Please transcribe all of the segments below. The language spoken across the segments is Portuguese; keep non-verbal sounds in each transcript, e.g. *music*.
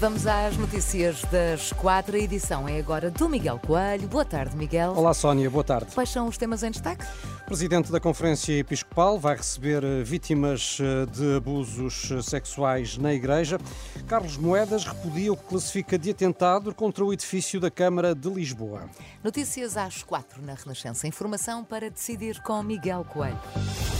Vamos às notícias das quatro. A edição é agora do Miguel Coelho. Boa tarde, Miguel. Olá, Sónia. Boa tarde. Quais são os temas em destaque? O Presidente da Conferência Episcopal vai receber eh, vítimas eh, de abusos eh, sexuais na Igreja. Carlos Moedas repudia o que classifica de atentado contra o edifício da Câmara de Lisboa. Notícias às quatro na Renascença. Informação para decidir com Miguel Coelho.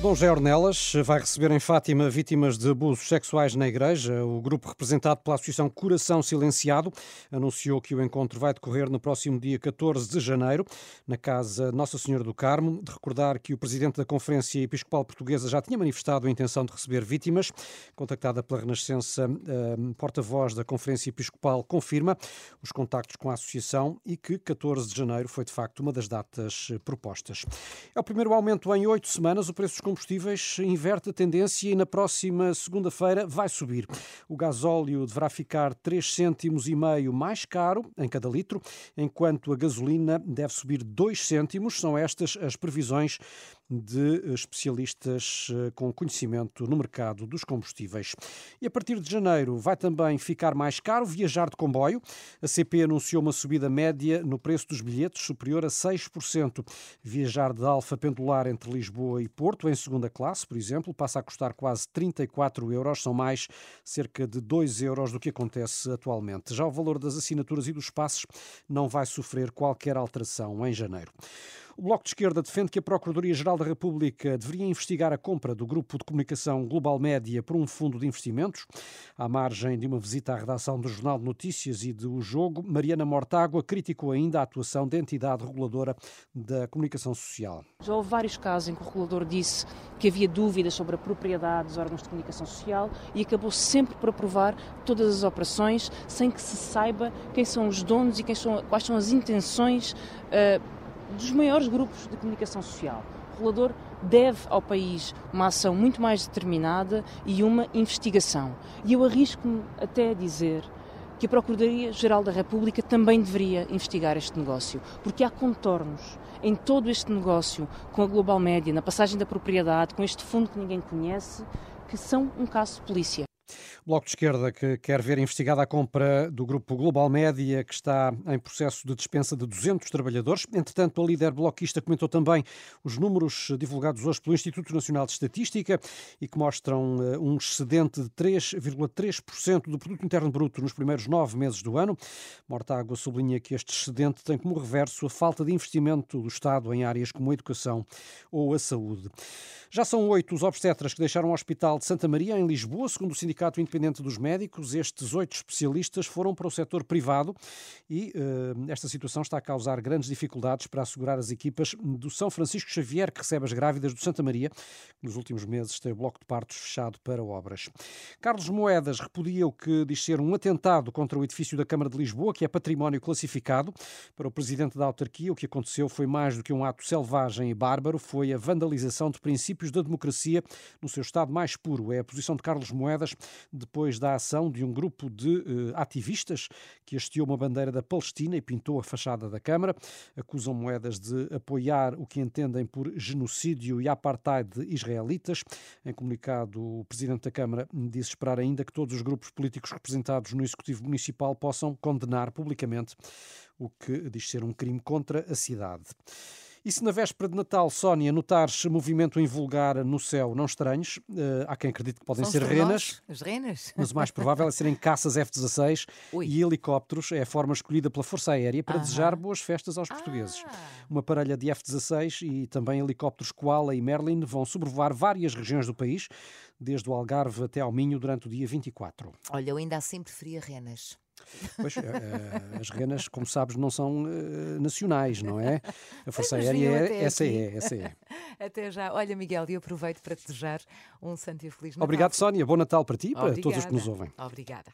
Dom José Ornelas vai receber em Fátima vítimas de abusos sexuais na Igreja. O grupo representado pela Associação Coração Silenciado anunciou que o encontro vai decorrer no próximo dia 14 de janeiro, na Casa Nossa Senhora do Carmo. De recordar que o presidente da Conferência Episcopal Portuguesa já tinha manifestado a intenção de receber vítimas. Contactada pela Renascença, a porta-voz da Conferência Episcopal confirma os contactos com a Associação e que 14 de janeiro foi de facto uma das datas propostas. É o primeiro aumento em oito semanas. O preço dos combustíveis inverte a tendência e na próxima segunda-feira vai subir. O gasóleo deverá ficar 3 cêntimos e meio mais caro em cada litro, enquanto a gasolina deve subir 2 cêntimos. São estas as previsões de especialistas eh, com conhecimento no mercado dos combustíveis. E a partir de janeiro vai também ficar mais caro viajar de comboio. A CP anunciou uma subida média no preço dos bilhetes superior a 6%. Viajar de Alfa Pendular entre Lisboa e Porto, em segunda classe, por exemplo, passa a custar quase 34 euros, são mais cerca de 2 euros do que acontece atualmente. Já o valor das assinaturas e dos passos não vai sofrer qualquer alteração em janeiro. O Bloco de Esquerda defende que a Procuradoria-Geral da República deveria investigar a compra do grupo de comunicação Global Média por um fundo de investimentos. À margem de uma visita à redação do Jornal de Notícias e do Jogo, Mariana Mortágua criticou ainda a atuação da entidade reguladora da comunicação social. Já houve vários casos em que o regulador disse que havia dúvidas sobre a propriedade dos órgãos de comunicação social e acabou sempre por aprovar todas as operações sem que se saiba quem são os donos e são, quais são as intenções uh, dos maiores grupos de comunicação social. O regulador deve ao país uma ação muito mais determinada e uma investigação. E eu arrisco-me até a dizer que a Procuradoria-Geral da República também deveria investigar este negócio, porque há contornos em todo este negócio com a Global Média, na passagem da propriedade, com este fundo que ninguém conhece, que são um caso de polícia. Bloco de Esquerda que quer ver investigada a compra do grupo Global Média, que está em processo de dispensa de 200 trabalhadores. Entretanto, a líder bloquista comentou também os números divulgados hoje pelo Instituto Nacional de Estatística e que mostram eh, um excedente de 3,3% do produto interno bruto nos primeiros nove meses do ano. Mortágua sublinha que este excedente tem como reverso a falta de investimento do Estado em áreas como a educação ou a saúde. Já são oito os obstetras que deixaram o Hospital de Santa Maria, em Lisboa, segundo o Sindicato Independente dos Médicos. Estes oito especialistas foram para o setor privado e uh, esta situação está a causar grandes dificuldades para assegurar as equipas do São Francisco Xavier, que recebe as grávidas do Santa Maria, que nos últimos meses tem o bloco de partos fechado para obras. Carlos Moedas repudia o que diz ser um atentado contra o edifício da Câmara de Lisboa, que é património classificado. Para o presidente da autarquia, o que aconteceu foi mais do que um ato selvagem e bárbaro, foi a vandalização de princípios da democracia no seu estado mais puro. É a posição de Carlos Moedas depois da ação de um grupo de uh, ativistas que hasteou uma bandeira da Palestina e pintou a fachada da Câmara. Acusam Moedas de apoiar o que entendem por genocídio e apartheid israelitas. Em comunicado, o presidente da Câmara disse esperar ainda que todos os grupos políticos representados no Executivo Municipal possam condenar publicamente o que diz ser um crime contra a cidade. E se na véspera de Natal, Sónia, notares movimento em vulgar no céu, não estranhos, uh, há quem acredite que podem São ser renas. As renas? Mas o mais provável é serem caças F-16 e helicópteros. É a forma escolhida pela Força Aérea para desejar boas festas aos portugueses. Ah. Uma parelha de F-16 e também helicópteros Koala e Merlin vão sobrevoar várias regiões do país, desde o Algarve até ao Minho, durante o dia 24. Olha, eu ainda assim preferia renas. Pois, eh, as renas, como sabes, não são uh, nacionais, não é? A Força Aérea é, essa é, essa *laughs* é. Até já. Olha, Miguel, e aproveito para te desejar um santo e feliz Natal. Obrigado, Sónia. Bom Natal para ti e para todos os que nos ouvem. Obrigada.